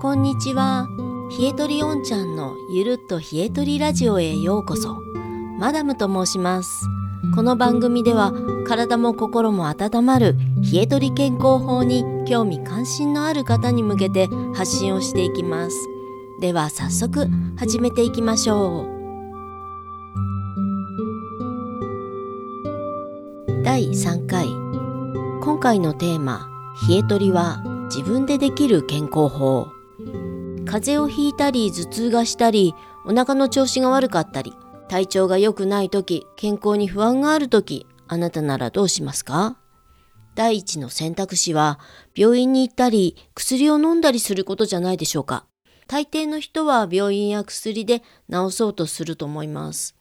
こんにちは。冷えとりおんちゃんのゆるっと冷えとりラジオへようこそ。マダムと申します。この番組では体も心も温まる冷えとり健康法に興味関心のある方に向けて発信をしていきます。では早速始めていきましょう。第3回今回のテーマ「冷えとりは自分でできる健康法」風邪をひいたり頭痛がしたりお腹の調子が悪かったり体調が良くない時健康に不安がある時あなたならどうしますか？第一の選択肢は病院に行ったり薬を飲んだりすることじゃないでしょうか。大抵の人は病院や薬で治そうとすると思います。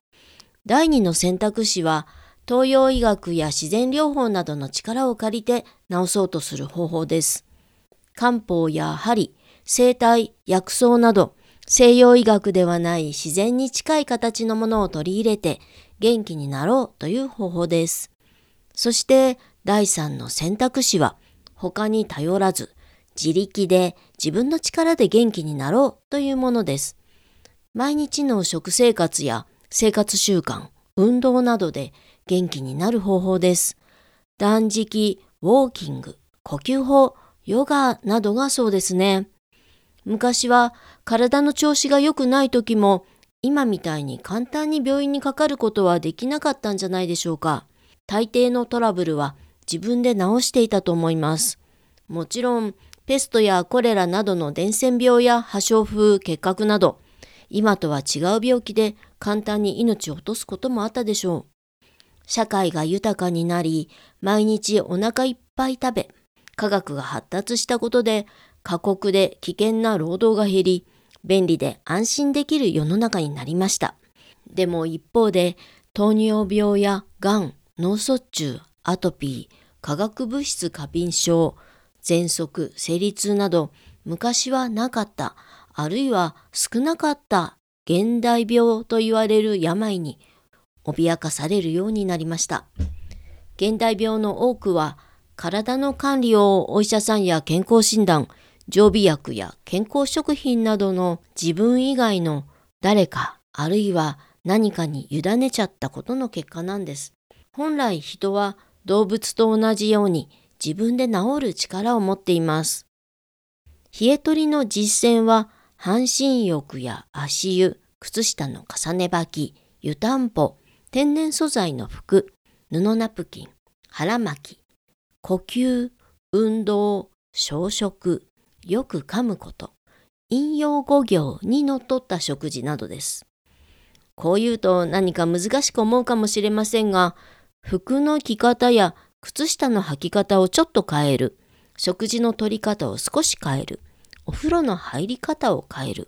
第二の選択肢は東洋医学や自然療法などの力を借りて治そうとする方法です。漢方や針生体、薬草など西洋医学ではない自然に近い形のものを取り入れて元気になろうという方法です。そして第3の選択肢は他に頼らず自力で自分の力で元気になろうというものです。毎日の食生活や生活習慣、運動などで元気になる方法です。断食、ウォーキング、呼吸法、ヨガなどがそうですね。昔は体の調子が良くない時も今みたいに簡単に病院にかかることはできなかったんじゃないでしょうか。大抵のトラブルは自分で治していたと思います。もちろんペストやコレラなどの伝染病や破傷風、結核など今とは違う病気で簡単に命を落とすこともあったでしょう。社会が豊かになり毎日お腹いっぱい食べ科学が発達したことで過酷で危険な労働が減り、便利で安心できる世の中になりました。でも一方で、糖尿病やがん、脳卒中、アトピー、化学物質過敏症、喘息、生理痛など、昔はなかった、あるいは少なかった現代病と言われる病に脅かされるようになりました。現代病の多くは体の管理をお医者さんや健康診断、常備薬や健康食品などの自分以外の誰かあるいは何かに委ねちゃったことの結果なんです。本来人は動物と同じように自分で治る力を持っています。冷え取りの実践は半身浴や足湯、靴下の重ね履き、湯たんぽ、天然素材の服、布ナプキン、腹巻き、呼吸、運動、小食、よく噛むこと、引用語行にのっとった食事などです。こう言うと何か難しく思うかもしれませんが、服の着方や靴下の履き方をちょっと変える、食事の取り方を少し変える、お風呂の入り方を変える、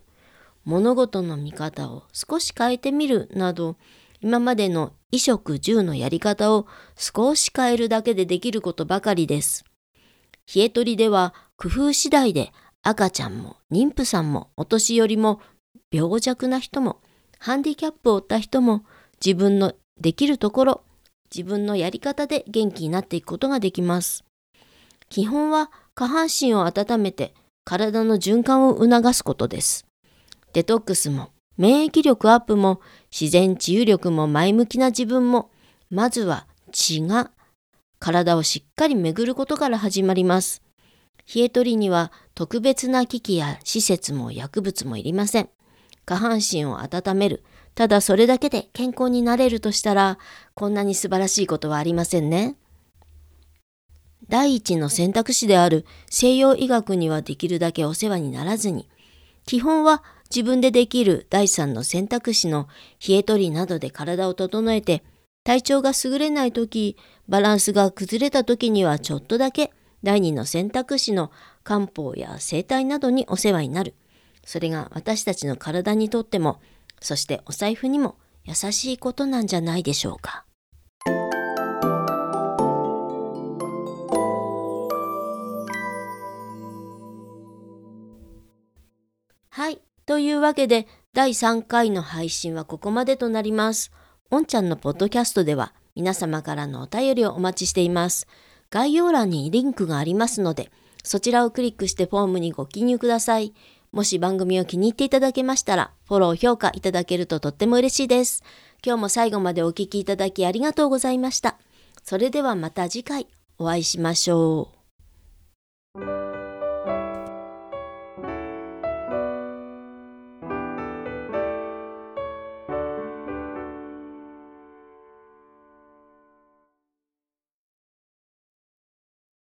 物事の見方を少し変えてみるなど、今までの衣食住のやり方を少し変えるだけでできることばかりです。冷え取りでは工夫次第で赤ちゃんも妊婦さんもお年寄りも病弱な人もハンディキャップを負った人も自分のできるところ自分のやり方で元気になっていくことができます。基本は下半身を温めて体の循環を促すことです。デトックスも免疫力アップも自然治癒力も前向きな自分もまずは血が体をしっかり巡ることから始まります。冷え取りには特別な機器や施設も薬物もいりません。下半身を温める。ただそれだけで健康になれるとしたら、こんなに素晴らしいことはありませんね。第一の選択肢である西洋医学にはできるだけお世話にならずに、基本は自分でできる第三の選択肢の冷え取りなどで体を整えて、体調が優れない時、バランスが崩れた時にはちょっとだけ第二の選択肢の漢方や生態などにお世話になる。それが私たちの体にとっても、そしてお財布にも優しいことなんじゃないでしょうか。はい。というわけで、第3回の配信はここまでとなります。おんちゃんのポッドキャストでは皆様からのお便りをお待ちしています。概要欄にリンクがありますので、そちらをクリックしてフォームにご記入ください。もし番組を気に入っていただけましたら、フォロー、評価いただけるととっても嬉しいです。今日も最後までお聴きいただきありがとうございました。それではまた次回お会いしましょう。